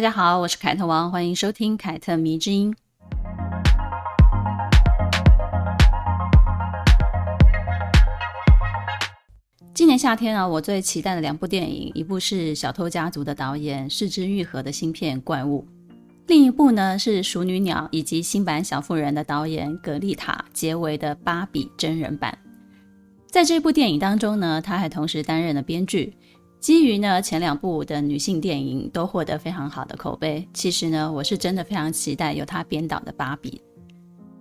大家好，我是凯特王，欢迎收听凯特迷之音。今年夏天啊，我最期待的两部电影，一部是《小偷家族》的导演是之愈合的新片《怪物》，另一部呢是《熟女鸟》以及新版《小妇人》的导演葛丽塔杰维的《芭比》真人版。在这部电影当中呢，他还同时担任了编剧。基于呢前两部的女性电影都获得非常好的口碑，其实呢我是真的非常期待由她编导的《芭比》。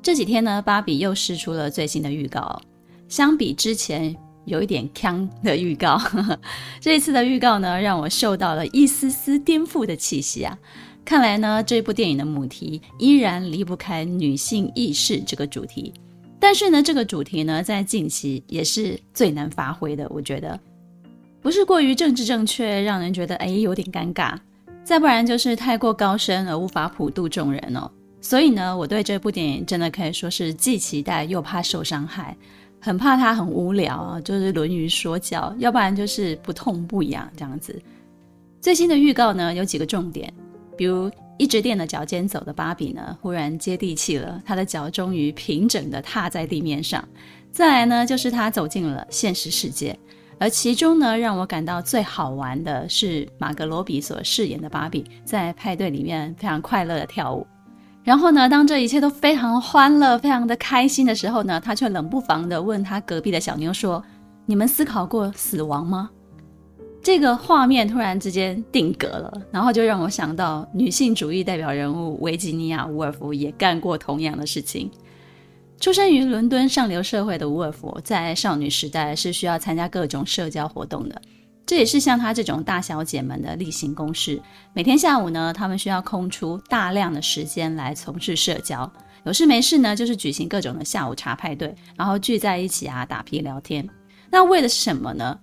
这几天呢，《芭比》又释出了最新的预告，相比之前。有一点锵的预告，呵呵，这一次的预告呢，让我嗅到了一丝丝颠覆的气息啊！看来呢，这部电影的母题依然离不开女性意识这个主题，但是呢，这个主题呢，在近期也是最难发挥的，我觉得不是过于政治正确，让人觉得哎有点尴尬，再不然就是太过高深而无法普度众人哦。所以呢，我对这部电影真的可以说是既期待又怕受伤害。很怕它很无聊啊，就是《论语》说教，要不然就是不痛不痒这样子。最新的预告呢，有几个重点，比如一直垫着脚尖走的芭比呢，忽然接地气了，她的脚终于平整的踏在地面上。再来呢，就是她走进了现实世界，而其中呢，让我感到最好玩的是玛格罗比所饰演的芭比在派对里面非常快乐的跳舞。然后呢，当这一切都非常欢乐、非常的开心的时候呢，他却冷不防地问他隔壁的小妞说：“你们思考过死亡吗？”这个画面突然之间定格了，然后就让我想到女性主义代表人物维吉尼亚·伍尔夫也干过同样的事情。出生于伦敦上流社会的伍尔夫，在少女时代是需要参加各种社交活动的。这也是像她这种大小姐们的例行公事。每天下午呢，她们需要空出大量的时间来从事社交。有事没事呢，就是举行各种的下午茶派对，然后聚在一起啊，打屁聊天。那为的是什么呢？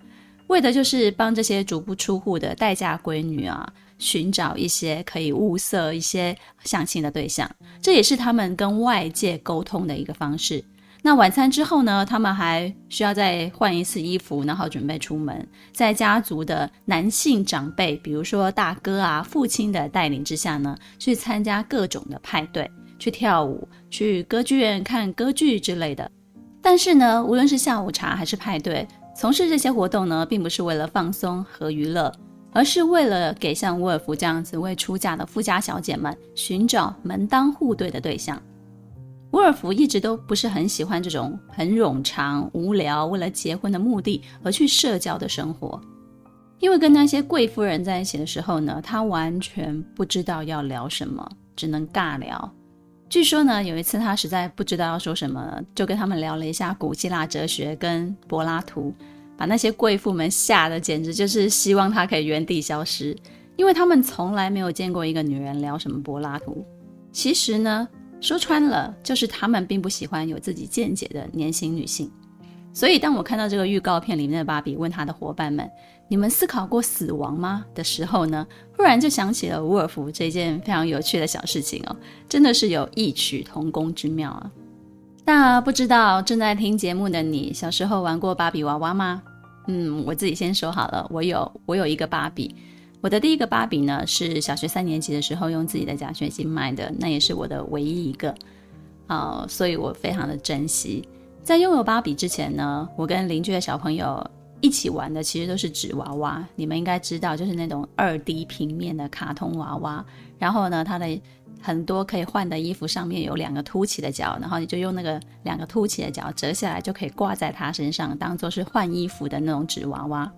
为的就是帮这些足不出户的待嫁闺女啊，寻找一些可以物色一些相亲的对象。这也是他们跟外界沟通的一个方式。那晚餐之后呢，他们还需要再换一次衣服，然后准备出门。在家族的男性长辈，比如说大哥啊、父亲的带领之下呢，去参加各种的派对，去跳舞，去歌剧院看歌剧之类的。但是呢，无论是下午茶还是派对，从事这些活动呢，并不是为了放松和娱乐，而是为了给像伍尔夫这样子未出嫁的富家小姐们寻找门当户对的对象。伍尔夫一直都不是很喜欢这种很冗长、无聊、为了结婚的目的而去社交的生活，因为跟那些贵夫人在一起的时候呢，他完全不知道要聊什么，只能尬聊。据说呢，有一次他实在不知道要说什么，就跟他们聊了一下古希腊哲学跟柏拉图，把那些贵妇们吓得简直就是希望他可以原地消失，因为他们从来没有见过一个女人聊什么柏拉图。其实呢。说穿了，就是他们并不喜欢有自己见解的年轻女性。所以，当我看到这个预告片里面的芭比问她的伙伴们：“你们思考过死亡吗？”的时候呢，忽然就想起了伍尔夫这件非常有趣的小事情哦，真的是有异曲同工之妙啊。那不知道正在听节目的你，小时候玩过芭比娃娃吗？嗯，我自己先说好了，我有，我有一个芭比。我的第一个芭比呢，是小学三年级的时候用自己的奖学金买的，那也是我的唯一一个，啊、所以我非常的珍惜。在拥有芭比之前呢，我跟邻居的小朋友一起玩的其实都是纸娃娃，你们应该知道，就是那种二 D 平面的卡通娃娃。然后呢，它的很多可以换的衣服上面有两个凸起的角，然后你就用那个两个凸起的角折下来，就可以挂在它身上，当做是换衣服的那种纸娃娃。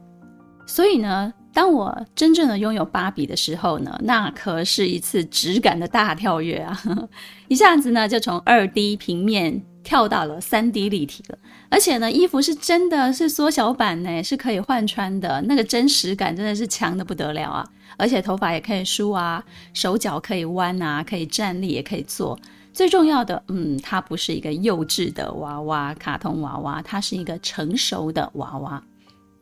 所以呢，当我真正的拥有芭比的时候呢，那可是一次质感的大跳跃啊！一下子呢，就从二 D 平面跳到了三 D 立体了，而且呢，衣服是真的是缩小版呢，是可以换穿的，那个真实感真的是强的不得了啊！而且头发也可以梳啊，手脚可以弯啊，可以站立也可以坐。最重要的，嗯，它不是一个幼稚的娃娃，卡通娃娃，它是一个成熟的娃娃。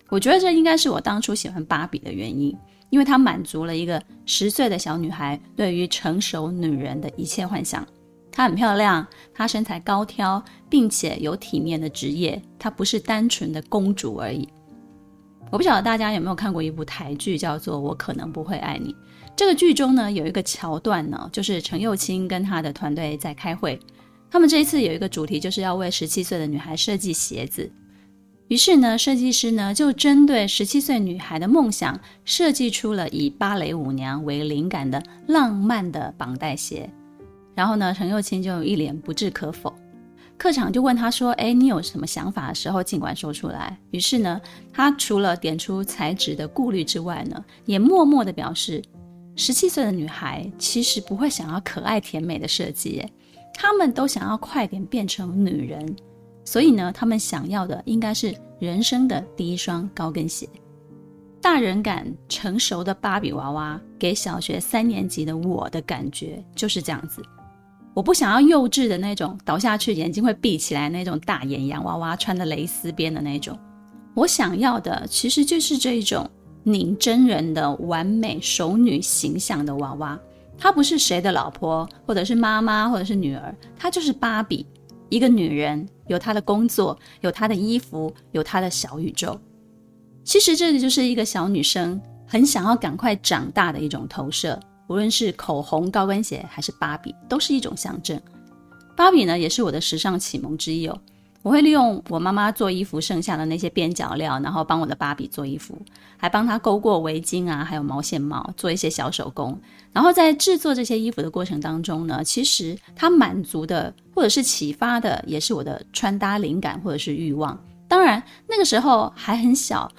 我觉得这应该是我当初喜欢芭比的原因，因为它满足了一个十岁的小女孩对于成熟女人的一切幻想。她很漂亮，她身材高挑，并且有体面的职业，她不是单纯的公主而已。我不晓得大家有没有看过一部台剧，叫做《我可能不会爱你》。这个剧中呢，有一个桥段呢，就是程又青跟他的团队在开会，他们这一次有一个主题，就是要为十七岁的女孩设计鞋子。于是呢，设计师呢就针对十七岁女孩的梦想，设计出了以芭蕾舞娘为灵感的浪漫的绑带鞋。然后呢，陈又青就一脸不置可否。课长就问他说：“哎，你有什么想法的时候，尽管说出来。”于是呢，他除了点出材质的顾虑之外呢，也默默地表示，十七岁的女孩其实不会想要可爱甜美的设计，她们都想要快点变成女人。所以呢，他们想要的应该是人生的第一双高跟鞋。大人感成熟的芭比娃娃，给小学三年级的我的感觉就是这样子。我不想要幼稚的那种，倒下去眼睛会闭起来那种大眼洋娃娃，穿的蕾丝边的那种。我想要的其实就是这一种拧真人的完美熟女形象的娃娃。她不是谁的老婆，或者是妈妈，或者是女儿，她就是芭比。一个女人有她的工作，有她的衣服，有她的小宇宙。其实这里就是一个小女生很想要赶快长大的一种投射。无论是口红、高跟鞋，还是芭比，都是一种象征。芭比呢，也是我的时尚启蒙之一哦。我会利用我妈妈做衣服剩下的那些边角料，然后帮我的芭比做衣服，还帮她勾过围巾啊，还有毛线帽，做一些小手工。然后在制作这些衣服的过程当中呢，其实它满足的或者是启发的，也是我的穿搭灵感或者是欲望。当然那个时候还很小，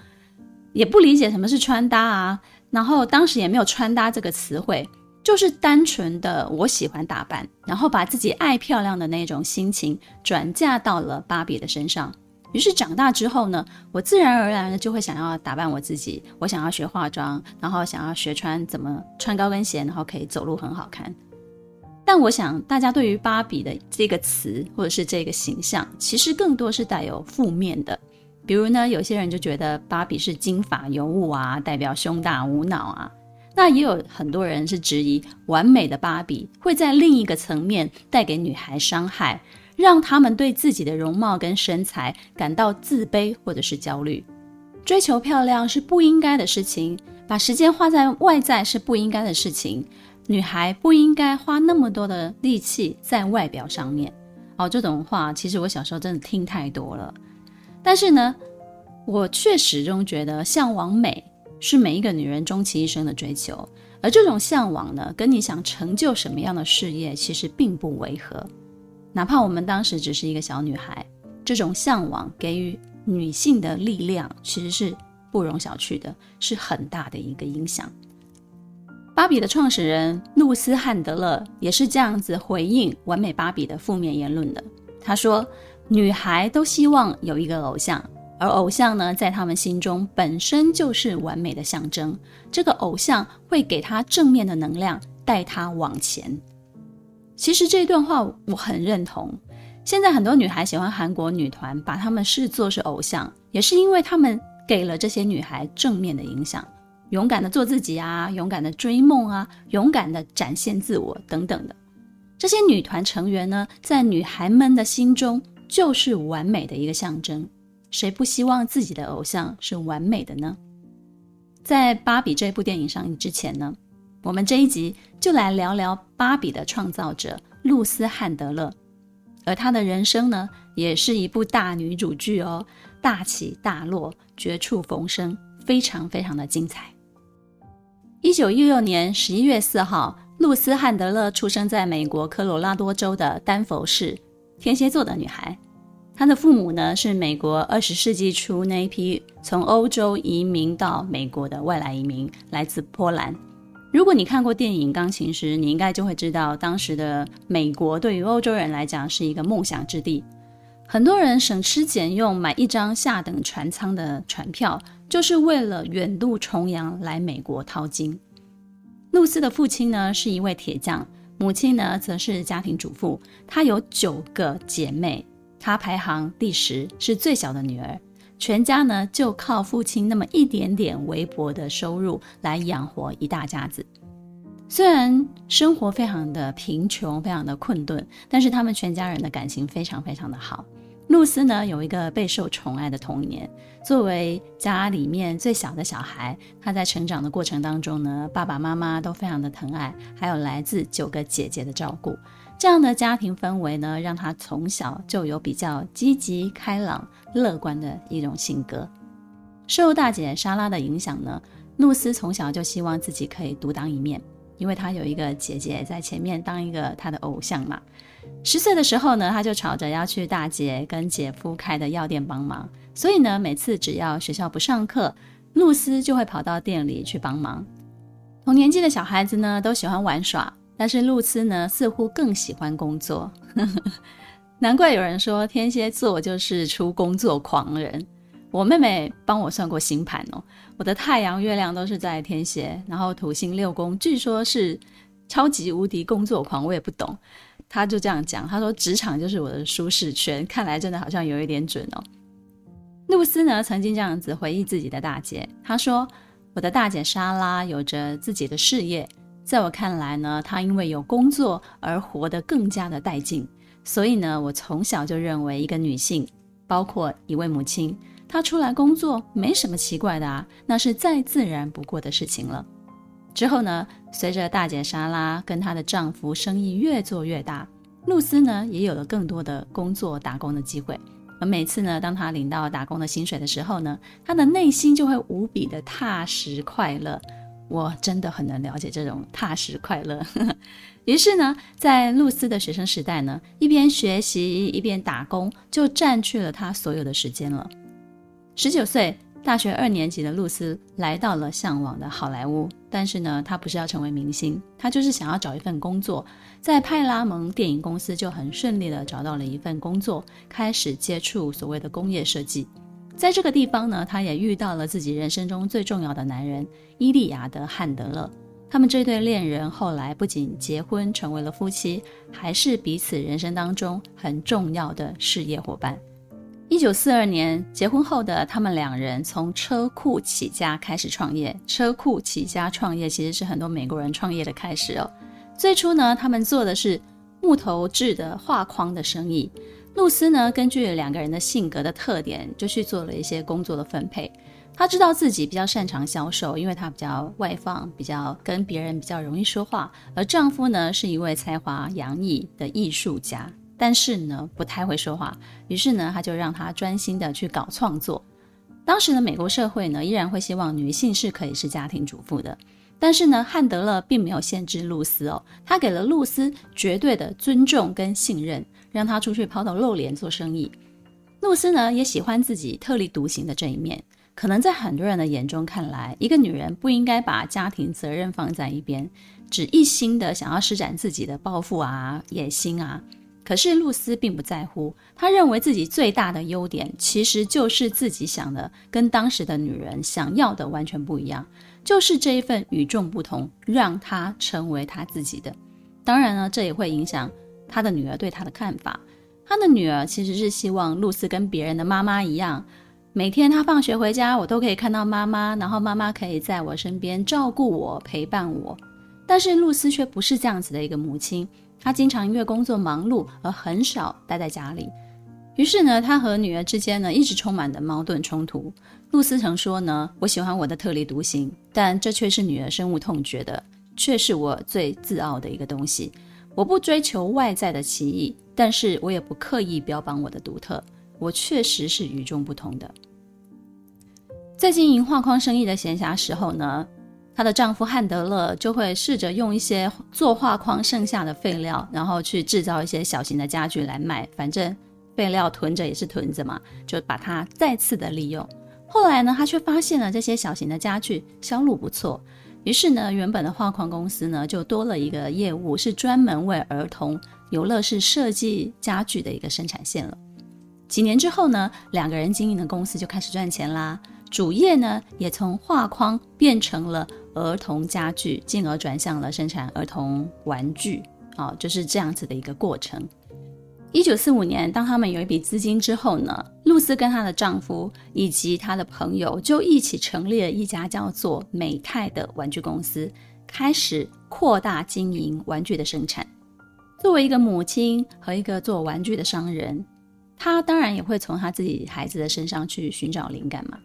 也不理解什么是穿搭啊，然后当时也没有穿搭这个词汇。就是单纯的我喜欢打扮，然后把自己爱漂亮的那种心情转嫁到了芭比的身上。于是长大之后呢，我自然而然的就会想要打扮我自己，我想要学化妆，然后想要学穿怎么穿高跟鞋，然后可以走路很好看。但我想大家对于芭比的这个词或者是这个形象，其实更多是带有负面的。比如呢，有些人就觉得芭比是金发尤物啊，代表胸大无脑啊。那也有很多人是质疑，完美的芭比会在另一个层面带给女孩伤害，让她们对自己的容貌跟身材感到自卑或者是焦虑。追求漂亮是不应该的事情，把时间花在外在是不应该的事情。女孩不应该花那么多的力气在外表上面。哦，这种话其实我小时候真的听太多了。但是呢，我却始终觉得向往美。是每一个女人终其一生的追求，而这种向往呢，跟你想成就什么样的事业其实并不违和。哪怕我们当时只是一个小女孩，这种向往给予女性的力量其实是不容小觑的，是很大的一个影响。芭比的创始人露丝汉德勒也是这样子回应完美芭比的负面言论的。他说：“女孩都希望有一个偶像。”而偶像呢，在他们心中本身就是完美的象征。这个偶像会给她正面的能量，带她往前。其实这段话我很认同。现在很多女孩喜欢韩国女团，把她们视作是偶像，也是因为她们给了这些女孩正面的影响，勇敢的做自己啊，勇敢的追梦啊，勇敢的展现自我等等的。这些女团成员呢，在女孩们的心中就是完美的一个象征。谁不希望自己的偶像是完美的呢？在《芭比》这部电影上映之前呢，我们这一集就来聊聊芭比的创造者露丝汉德勒，而她的人生呢，也是一部大女主剧哦，大起大落，绝处逢生，非常非常的精彩。一九一六年十一月四号，露丝汉德勒出生在美国科罗拉多州的丹佛市，天蝎座的女孩。她的父母呢，是美国二十世纪初那一批从欧洲移民到美国的外来移民，来自波兰。如果你看过电影《钢琴师》，你应该就会知道，当时的美国对于欧洲人来讲是一个梦想之地。很多人省吃俭用买一张下等船舱的船票，就是为了远渡重洋来美国淘金。露丝的父亲呢，是一位铁匠，母亲呢则是家庭主妇。她有九个姐妹。她排行第十，是最小的女儿。全家呢就靠父亲那么一点点微薄的收入来养活一大家子。虽然生活非常的贫穷，非常的困顿，但是他们全家人的感情非常非常的好。露丝呢有一个备受宠爱的童年，作为家里面最小的小孩，她在成长的过程当中呢，爸爸妈妈都非常的疼爱，还有来自九个姐姐的照顾。这样的家庭氛围呢，让她从小就有比较积极、开朗、乐观的一种性格。受大姐莎拉的影响呢，露丝从小就希望自己可以独当一面。因为她有一个姐姐在前面当一个她的偶像嘛。十岁的时候呢，他就吵着要去大姐跟姐夫开的药店帮忙。所以呢，每次只要学校不上课，露丝就会跑到店里去帮忙。同年纪的小孩子呢，都喜欢玩耍，但是露丝呢，似乎更喜欢工作。难怪有人说天蝎座就是出工作狂人。我妹妹帮我算过星盘哦，我的太阳、月亮都是在天蝎，然后土星六宫，据说是超级无敌工作狂，我也不懂。她就这样讲，她说职场就是我的舒适圈，看来真的好像有一点准哦。露丝呢，曾经这样子回忆自己的大姐，她说：“我的大姐莎拉有着自己的事业，在我看来呢，她因为有工作而活得更加的带劲，所以呢，我从小就认为一个女性，包括一位母亲。”她出来工作没什么奇怪的啊，那是再自然不过的事情了。之后呢，随着大姐莎拉跟她的丈夫生意越做越大，露丝呢也有了更多的工作打工的机会。而每次呢，当她领到打工的薪水的时候呢，她的内心就会无比的踏实快乐。我真的很能了解这种踏实快乐。于是呢，在露丝的学生时代呢，一边学习一边打工，就占据了她所有的时间了。十九岁，大学二年级的露丝来到了向往的好莱坞，但是呢，他不是要成为明星，他就是想要找一份工作。在派拉蒙电影公司就很顺利的找到了一份工作，开始接触所谓的工业设计。在这个地方呢，他也遇到了自己人生中最重要的男人伊利亚德·汉德勒。他们这对恋人后来不仅结婚成为了夫妻，还是彼此人生当中很重要的事业伙伴。一九四二年结婚后的他们两人从车库起家开始创业。车库起家创业其实是很多美国人创业的开始哦。最初呢，他们做的是木头制的画框的生意。露丝呢，根据两个人的性格的特点，就去做了一些工作的分配。她知道自己比较擅长销售，因为她比较外放，比较跟别人比较容易说话。而丈夫呢，是一位才华洋溢的艺术家。但是呢，不太会说话，于是呢，他就让他专心的去搞创作。当时的美国社会呢，依然会希望女性是可以是家庭主妇的。但是呢，汉德勒并没有限制露丝哦，他给了露丝绝对的尊重跟信任，让她出去抛头露脸做生意。露丝呢，也喜欢自己特立独行的这一面。可能在很多人的眼中看来，一个女人不应该把家庭责任放在一边，只一心的想要施展自己的抱负啊、野心啊。可是露丝并不在乎，她认为自己最大的优点其实就是自己想的跟当时的女人想要的完全不一样，就是这一份与众不同，让她成为她自己的。当然呢，这也会影响她的女儿对她的看法。她的女儿其实是希望露丝跟别人的妈妈一样，每天她放学回家，我都可以看到妈妈，然后妈妈可以在我身边照顾我、陪伴我。但是露丝却不是这样子的一个母亲。他经常因为工作忙碌而很少待在家里，于是呢，他和女儿之间呢一直充满的矛盾冲突。露丝曾说呢：“我喜欢我的特立独行，但这却是女儿深恶痛绝的，却是我最自傲的一个东西。我不追求外在的奇异，但是我也不刻意标榜我的独特。我确实是与众不同的。”在经营画框生意的闲暇时候呢，她的丈夫汉德勒就会试着用一些做画框剩下的废料，然后去制造一些小型的家具来卖。反正废料囤着也是囤着嘛，就把它再次的利用。后来呢，他却发现了这些小型的家具销路不错，于是呢，原本的画框公司呢就多了一个业务，是专门为儿童游乐室设计家具的一个生产线了。几年之后呢，两个人经营的公司就开始赚钱啦，主业呢也从画框变成了。儿童家具，进而转向了生产儿童玩具，啊，就是这样子的一个过程。一九四五年，当他们有一笔资金之后呢，露丝跟她的丈夫以及她的朋友就一起成立了一家叫做美泰的玩具公司，开始扩大经营玩具的生产。作为一个母亲和一个做玩具的商人，她当然也会从她自己孩子的身上去寻找灵感嘛。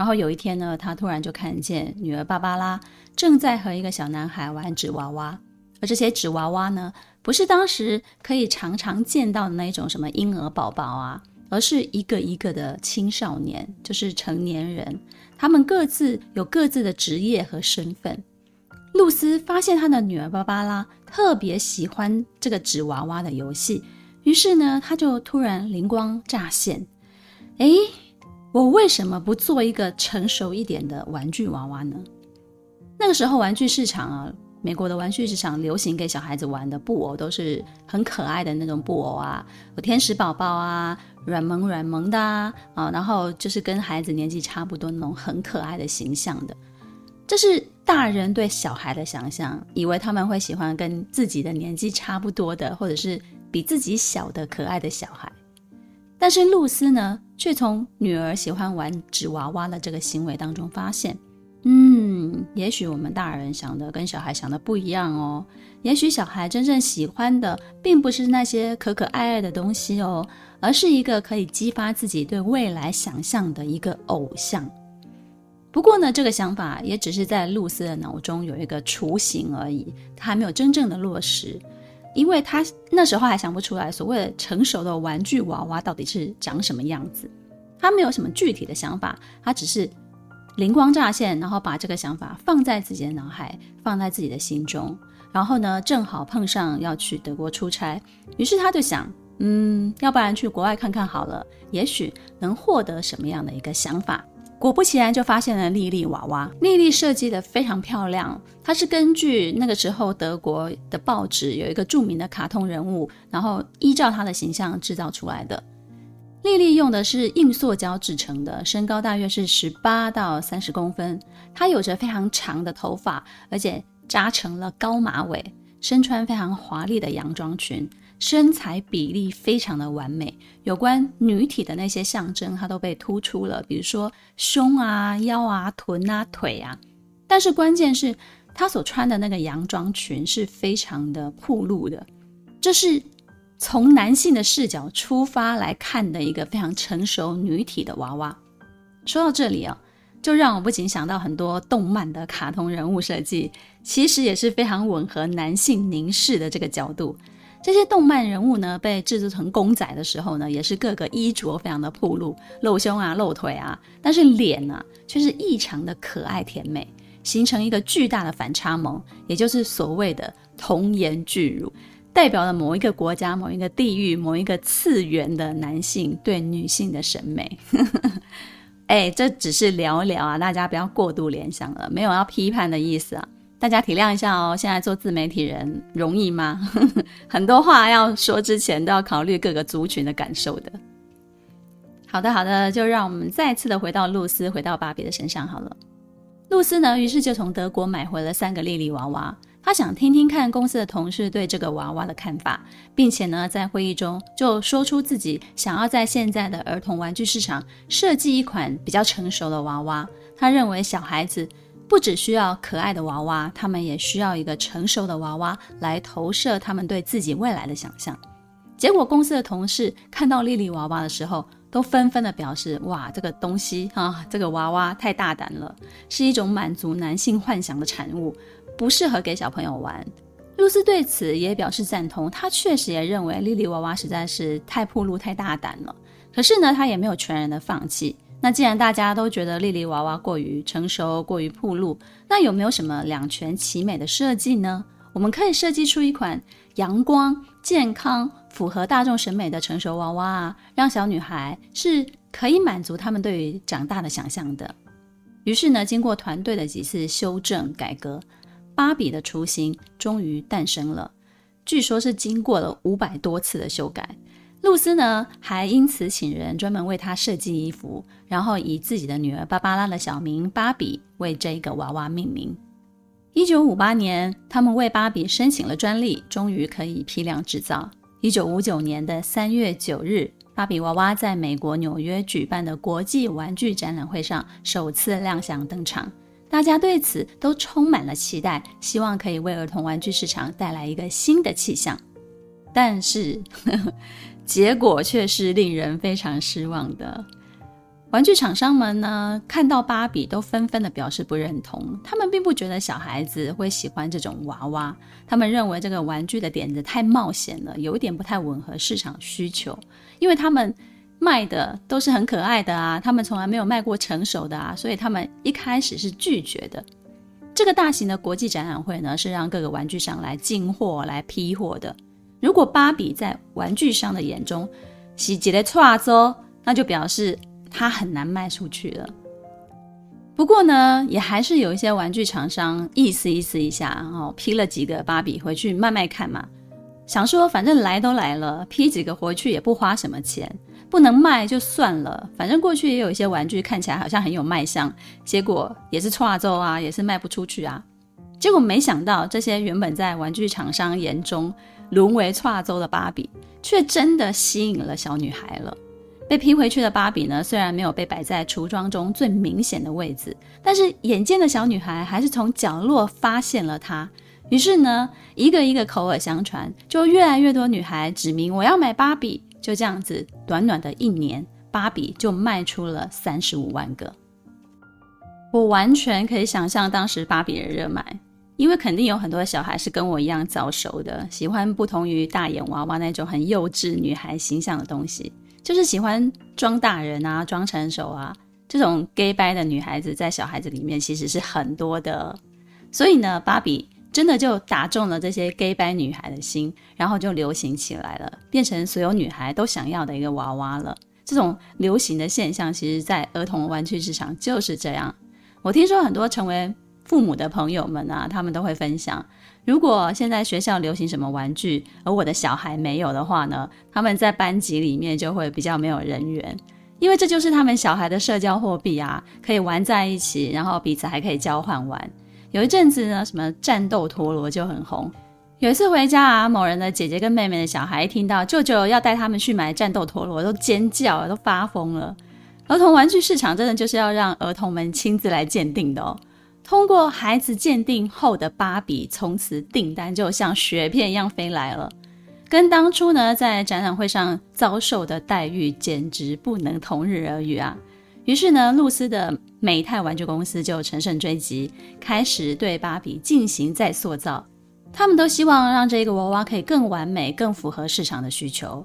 然后有一天呢，他突然就看见女儿芭芭拉正在和一个小男孩玩纸娃娃，而这些纸娃娃呢，不是当时可以常常见到的那种什么婴儿宝宝啊，而是一个一个的青少年，就是成年人。他们各自有各自的职业和身份。露丝发现她的女儿芭芭拉特别喜欢这个纸娃娃的游戏，于是呢，她就突然灵光乍现：哎，我为什么不做一个成熟一点的玩具娃娃呢？那个时候，玩具市场啊。美国的玩具市场流行给小孩子玩的布偶都是很可爱的那种布偶啊，有天使宝宝啊，软萌软萌的啊，啊，然后就是跟孩子年纪差不多那种很可爱的形象的，这是大人对小孩的想象，以为他们会喜欢跟自己的年纪差不多的，或者是比自己小的可爱的小孩。但是露丝呢，却从女儿喜欢玩纸娃娃的这个行为当中发现。嗯，也许我们大人想的跟小孩想的不一样哦。也许小孩真正喜欢的，并不是那些可可爱爱的东西哦，而是一个可以激发自己对未来想象的一个偶像。不过呢，这个想法也只是在露丝的脑中有一个雏形而已，她还没有真正的落实，因为他那时候还想不出来所谓的成熟的玩具娃娃到底是长什么样子，他没有什么具体的想法，他只是。灵光乍现，然后把这个想法放在自己的脑海，放在自己的心中。然后呢，正好碰上要去德国出差，于是他就想，嗯，要不然去国外看看好了，也许能获得什么样的一个想法。果不其然，就发现了莉莉娃娃。莉莉设计的非常漂亮，它是根据那个时候德国的报纸有一个著名的卡通人物，然后依照它的形象制造出来的。莉莉用的是硬塑胶制成的，身高大约是十八到三十公分。她有着非常长的头发，而且扎成了高马尾，身穿非常华丽的洋装裙，身材比例非常的完美。有关女体的那些象征，它都被突出了，比如说胸啊、腰啊、臀啊、腿啊。但是关键是，她所穿的那个洋装裙是非常的暴露的，这是。从男性的视角出发来看的一个非常成熟女体的娃娃。说到这里啊，就让我不禁想到很多动漫的卡通人物设计，其实也是非常吻合男性凝视的这个角度。这些动漫人物呢，被制作成公仔的时候呢，也是各个衣着非常的暴露，露胸啊、露腿啊，但是脸呢，却是异常的可爱甜美，形成一个巨大的反差萌，也就是所谓的童颜巨乳。代表了某一个国家、某一个地域、某一个次元的男性对女性的审美。哎，这只是聊聊啊，大家不要过度联想了，没有要批判的意思啊，大家体谅一下哦。现在做自媒体人容易吗？很多话要说之前都要考虑各个族群的感受的。好的，好的，就让我们再次的回到露丝，回到芭比的身上好了。露丝呢，于是就从德国买回了三个莉莉娃娃。她想听听看公司的同事对这个娃娃的看法，并且呢，在会议中就说出自己想要在现在的儿童玩具市场设计一款比较成熟的娃娃。他认为小孩子不只需要可爱的娃娃，他们也需要一个成熟的娃娃来投射他们对自己未来的想象。结果，公司的同事看到莉莉娃娃的时候，都纷纷的表示：“哇，这个东西啊，这个娃娃太大胆了，是一种满足男性幻想的产物。”不适合给小朋友玩。露丝对此也表示赞同，她确实也认为莉莉娃娃实在是太暴露、太大胆了。可是呢，她也没有全然的放弃。那既然大家都觉得莉莉娃娃过于成熟、过于暴露，那有没有什么两全其美的设计呢？我们可以设计出一款阳光、健康、符合大众审美的成熟娃娃啊，让小女孩是可以满足他们对于长大的想象的。于是呢，经过团队的几次修正改革。芭比的雏形终于诞生了，据说是经过了五百多次的修改。露丝呢，还因此请人专门为她设计衣服，然后以自己的女儿芭芭拉的小名芭比为这个娃娃命名。一九五八年，他们为芭比申请了专利，终于可以批量制造。一九五九年的三月九日，芭比娃娃在美国纽约举办的国际玩具展览会上首次亮相登场，大家对此都充满了期待，希望可以为儿童玩具市场带来一个新的气象。但是，呵呵，结果却是令人非常失望的。玩具厂商们呢，看到芭比都纷纷的表示不认同。他们并不觉得小孩子会喜欢这种娃娃，他们认为这个玩具的点子太冒险了，有一点不太吻合市场需求。因为他们卖的都是很可爱的啊，他们从来没有卖过成熟的啊，所以他们一开始是拒绝的。这个大型的国际展览会呢，是让各个玩具商来进货、来批货的。如果芭比在玩具商的眼中是一个挫折，那就表示。它很难卖出去了。不过呢，也还是有一些玩具厂商意思意思一下，然后批了几个芭比回去卖卖看嘛。想说反正来都来了，批几个回去也不花什么钱，不能卖就算了。反正过去也有一些玩具看起来好像很有卖相，结果也是错周啊，也是卖不出去啊。结果没想到这些原本在玩具厂商眼中沦为错周的芭比，却真的吸引了小女孩了。被批回去的芭比呢，虽然没有被摆在橱窗中最明显的位置，但是眼尖的小女孩还是从角落发现了它。于是呢，一个一个口耳相传，就越来越多女孩指明我要买芭比。就这样子，短短的一年，芭比就卖出了三十五万个。我完全可以想象当时芭比的热卖，因为肯定有很多小孩是跟我一样早熟的，喜欢不同于大眼娃娃那种很幼稚女孩形象的东西。就是喜欢装大人啊，装成熟啊，这种 gay 掰的女孩子在小孩子里面其实是很多的，所以呢，芭比真的就打中了这些 gay 掰女孩的心，然后就流行起来了，变成所有女孩都想要的一个娃娃了。这种流行的现象，其实在儿童玩具市场就是这样。我听说很多成为父母的朋友们啊，他们都会分享。如果现在学校流行什么玩具，而我的小孩没有的话呢，他们在班级里面就会比较没有人缘，因为这就是他们小孩的社交货币啊，可以玩在一起，然后彼此还可以交换玩。有一阵子呢，什么战斗陀螺就很红。有一次回家啊，某人的姐姐跟妹妹的小孩一听到舅舅要带他们去买战斗陀螺，都尖叫，都发疯了。儿童玩具市场真的就是要让儿童们亲自来鉴定的哦。通过孩子鉴定后的芭比，从此订单就像雪片一样飞来了，跟当初呢在展览会上遭受的待遇简直不能同日而语啊！于是呢，露丝的美泰玩具公司就乘胜追击，开始对芭比进行再塑造。他们都希望让这个娃娃可以更完美、更符合市场的需求。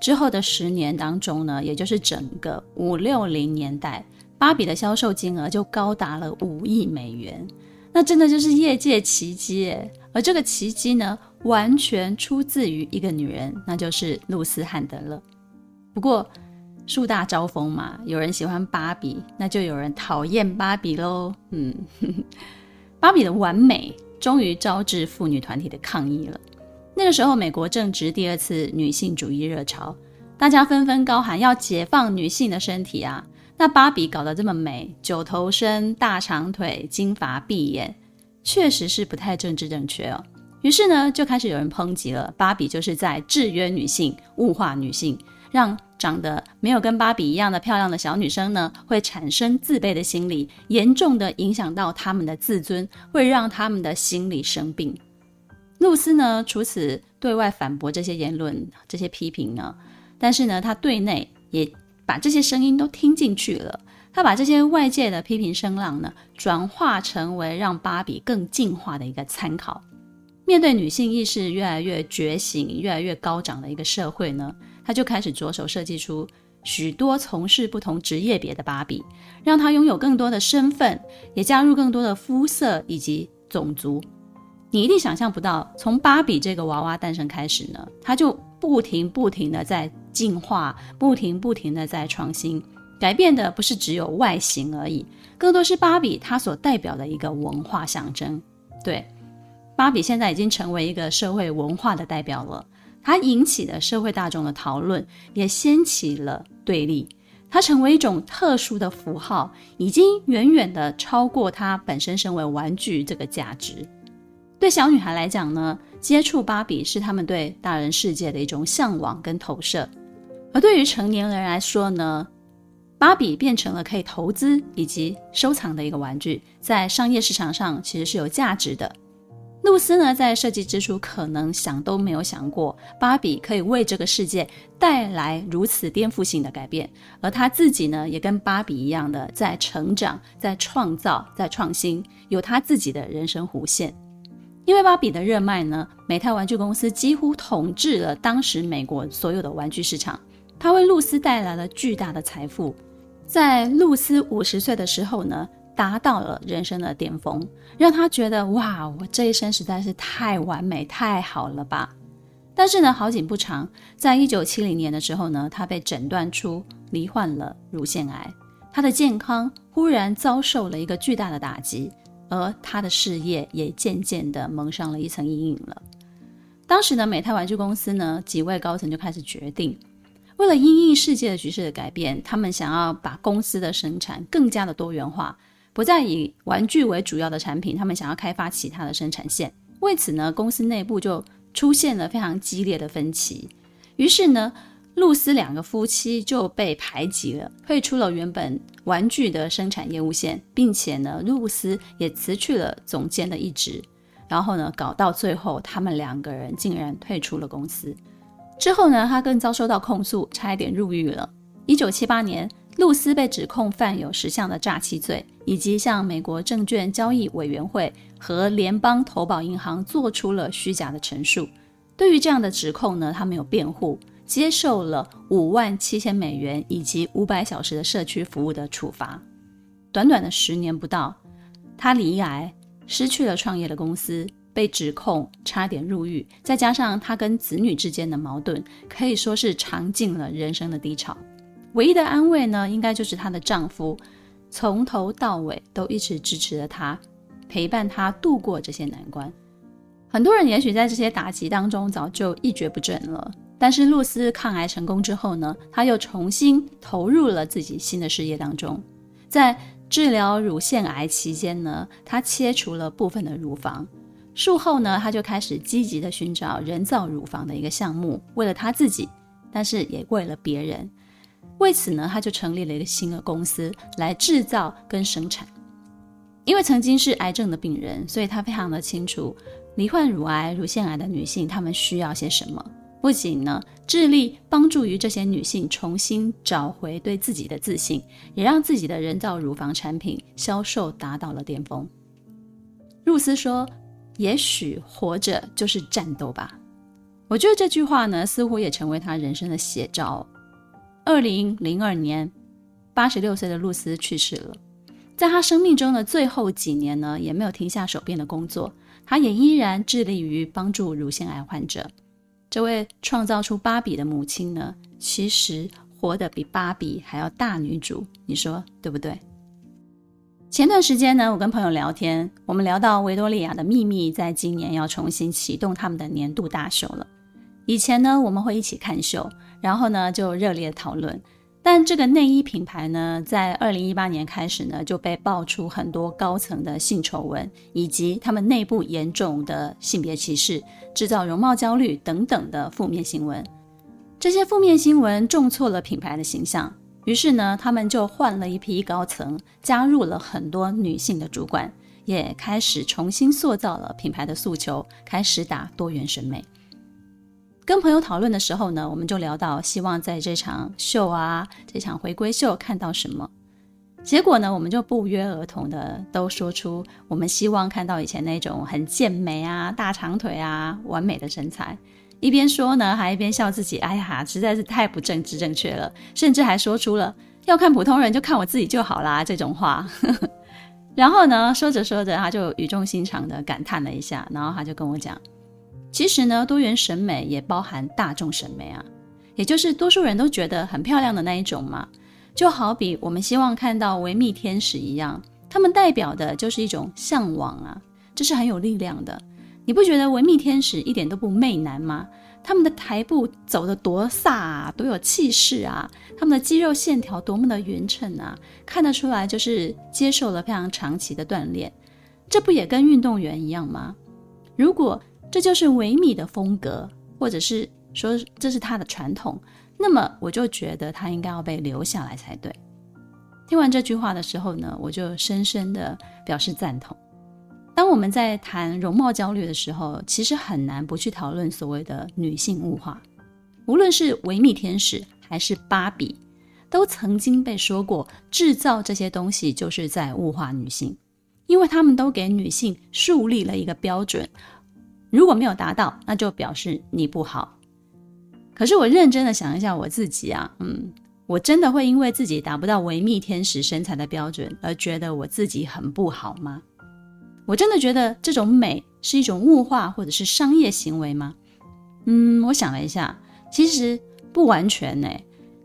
之后的十年当中呢，也就是整个五六零年代。芭比的销售金额就高达了五亿美元，那真的就是业界奇迹！而这个奇迹呢，完全出自于一个女人，那就是露丝汉德勒。不过树大招风嘛，有人喜欢芭比，那就有人讨厌芭比喽。嗯，芭比的完美终于招致妇女团体的抗议了。那个时候，美国正值第二次女性主义热潮，大家纷纷高喊要解放女性的身体啊！那芭比搞得这么美，九头身、大长腿、金发碧眼，确实是不太政治正确哦。于是呢，就开始有人抨击了，芭比就是在制约女性、物化女性，让长得没有跟芭比一样的漂亮的小女生呢，会产生自卑的心理，严重的影响到她们的自尊，会让她们的心理生病。露丝呢，除此对外反驳这些言论、这些批评呢，但是呢，她对内也。把这些声音都听进去了，他把这些外界的批评声浪呢，转化成为让芭比更进化的一个参考。面对女性意识越来越觉醒、越来越高涨的一个社会呢，他就开始着手设计出许多从事不同职业别的芭比，让她拥有更多的身份，也加入更多的肤色以及种族。你一定想象不到，从芭比这个娃娃诞生开始呢，他就不停不停的在进化，不停不停的在创新，改变的不是只有外形而已，更多是芭比它所代表的一个文化象征。对，芭比现在已经成为一个社会文化的代表了，它引起了社会大众的讨论，也掀起了对立，它成为一种特殊的符号，已经远远的超过它本身身为玩具这个价值。对小女孩来讲呢，接触芭比是他们对大人世界的一种向往跟投射。而对于成年人来说呢，芭比变成了可以投资以及收藏的一个玩具，在商业市场上其实是有价值的。露丝呢，在设计之初可能想都没有想过，芭比可以为这个世界带来如此颠覆性的改变，而她自己呢，也跟芭比一样的在成长、在创造、在创新，有她自己的人生弧线。因为芭比的热卖呢，美泰玩具公司几乎统治了当时美国所有的玩具市场，他为露丝带来了巨大的财富。在露丝五十岁的时候呢，达到了人生的巅峰，让他觉得哇，我这一生实在是太完美、太好了吧。但是呢，好景不长，在一九七零年的时候呢，他被诊断出罹患了乳腺癌，他的健康忽然遭受了一个巨大的打击，而他的事业也渐渐的蒙上了一层阴影了。当时呢，美泰玩具公司呢，几位高层就开始决定，为了因应世界的局势的改变，他们想要把公司的生产更加的多元化。不再以玩具为主要的产品，他们想要开发其他的生产线。为此呢，公司内部就出现了非常激烈的分歧。于是呢，露丝两个夫妻就被排挤了，退出了原本玩具的生产业务线，并且呢，露丝也辞去了总监的一职。然后呢，搞到最后，他们两个人竟然退出了公司。之后呢，他更遭受到控诉，差一点入狱了。一九七八年。露丝被指控犯有十项的诈欺罪，以及向美国证券交易委员会和联邦投保银行做出了虚假的陈述。对于这样的指控呢，他没有辩护，接受了五万七千美元以及五百小时的社区服务的处罚。短短的十年不到，他罹癌，失去了创业的公司，被指控差点入狱，再加上他跟子女之间的矛盾，可以说是尝尽了人生的低潮。唯一的安慰呢，应该就是她的丈夫，从头到尾都一直支持着她，陪伴她度过这些难关。很多人也许在这些打击当中早就一蹶不振了，但是露丝抗癌成功之后呢，她又重新投入了自己新的事业当中。在治疗乳腺癌期间呢，她切除了部分的乳房，术后呢，她就开始积极的寻找人造乳房的一个项目，为了她自己，但是也为了别人。为此呢，他就成立了一个新的公司来制造跟生产。因为曾经是癌症的病人，所以他非常的清楚罹患乳癌、乳腺癌的女性，她们需要些什么。不仅呢，致力帮助于这些女性重新找回对自己的自信，也让自己的人造乳房产品销售达到了巅峰。露丝说：“也许活着就是战斗吧。”我觉得这句话呢，似乎也成为他人生的写照。二零零二年，八十六岁的露丝去世了。在她生命中的最后几年呢，也没有停下手边的工作，她也依然致力于帮助乳腺癌患者。这位创造出芭比的母亲呢，其实活得比芭比还要大女主，你说对不对？前段时间呢，我跟朋友聊天，我们聊到维多利亚的秘密在今年要重新启动他们的年度大秀了。以前呢，我们会一起看秀。然后呢，就热烈讨论。但这个内衣品牌呢，在二零一八年开始呢，就被爆出很多高层的性丑闻，以及他们内部严重的性别歧视、制造容貌焦虑等等的负面新闻。这些负面新闻重挫了品牌的形象。于是呢，他们就换了一批高层，加入了很多女性的主管，也开始重新塑造了品牌的诉求，开始打多元审美。跟朋友讨论的时候呢，我们就聊到希望在这场秀啊，这场回归秀看到什么。结果呢，我们就不约而同的都说出我们希望看到以前那种很健美啊、大长腿啊、完美的身材。一边说呢，还一边笑自己，哎呀，实在是太不政治正确了，甚至还说出了要看普通人就看我自己就好啦这种话。然后呢，说着说着，他就语重心长的感叹了一下，然后他就跟我讲。其实呢，多元审美也包含大众审美啊，也就是多数人都觉得很漂亮的那一种嘛。就好比我们希望看到维密天使一样，他们代表的就是一种向往啊，这是很有力量的。你不觉得维密天使一点都不媚男吗？他们的台步走得多飒啊，多有气势啊，他们的肌肉线条多么的匀称啊，看得出来就是接受了非常长期的锻炼。这不也跟运动员一样吗？如果这就是维米的风格，或者是说这是他的传统，那么我就觉得他应该要被留下来才对。听完这句话的时候呢，我就深深的表示赞同。当我们在谈容貌焦虑的时候，其实很难不去讨论所谓的女性物化。无论是维密天使还是芭比，都曾经被说过，制造这些东西就是在物化女性，因为他们都给女性树立了一个标准，如果没有达到，那就表示你不好。可是我认真的想一下我自己啊，嗯，我真的会因为自己达不到维密天使身材的标准而觉得我自己很不好吗？我真的觉得这种美是一种物化或者是商业行为吗？嗯，我想了一下，其实不完全呢。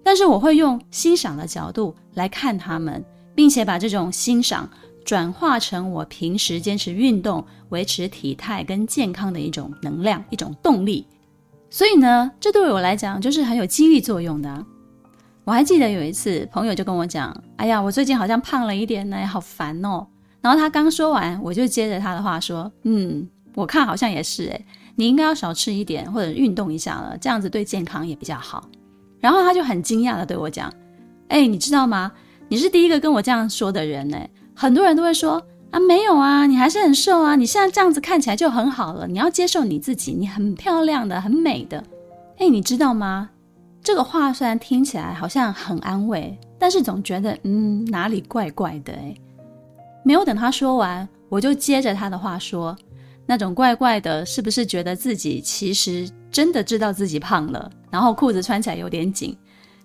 但是我会用欣赏的角度来看他们，并且把这种欣赏转化成我平时坚持运动、维持体态跟健康的一种能量、一种动力。所以呢，这对我来讲就是很有激励作用的。我还记得有一次，朋友就跟我讲：“哎呀，我最近好像胖了一点呢，好烦哦。”然后他刚说完，我就接着他的话说：“嗯，我看好像也是诶，你应该要少吃一点或者运动一下了，这样子对健康也比较好。”然后他就很惊讶的对我讲：“哎，你知道吗？你是第一个跟我这样说的人呢。很多人都会说啊，没有啊，你还是很瘦啊，你现在这样子看起来就很好了。你要接受你自己，你很漂亮的，很美的。哎，你知道吗？这个话虽然听起来好像很安慰，但是总觉得嗯哪里怪怪的哎。”没有等他说完，我就接着他的话说：“那种怪怪的，是不是觉得自己其实真的知道自己胖了，然后裤子穿起来有点紧，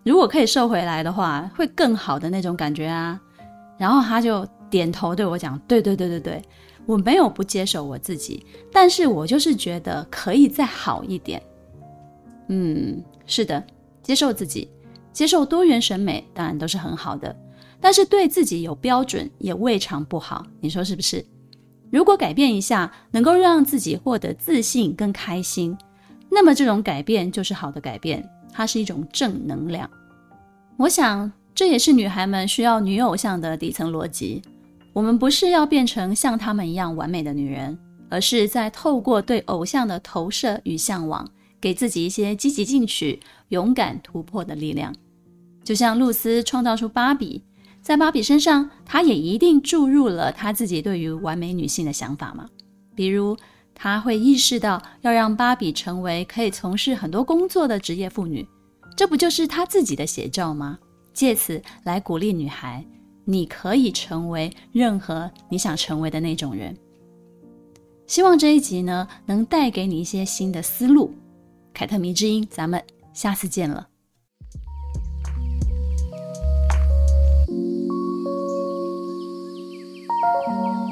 如果可以瘦回来的话，会更好的那种感觉啊？”然后他就点头对我讲：“对对对对对，我没有不接受我自己，但是我就是觉得可以再好一点。”嗯，是的，接受自己，接受多元审美，当然都是很好的。但是对自己有标准也未尝不好，你说是不是？如果改变一下，能够让自己获得自信跟开心，那么这种改变就是好的改变，它是一种正能量。我想这也是女孩们需要女偶像的底层逻辑。我们不是要变成像她们一样完美的女人，而是在透过对偶像的投射与向往，给自己一些积极进取、勇敢突破的力量。就像露丝创造出芭比。在芭比身上，她也一定注入了她自己对于完美女性的想法嘛。比如，她会意识到要让芭比成为可以从事很多工作的职业妇女，这不就是她自己的写照吗？借此来鼓励女孩，你可以成为任何你想成为的那种人。希望这一集呢，能带给你一些新的思路。凯特迷之音，咱们下次见了。Música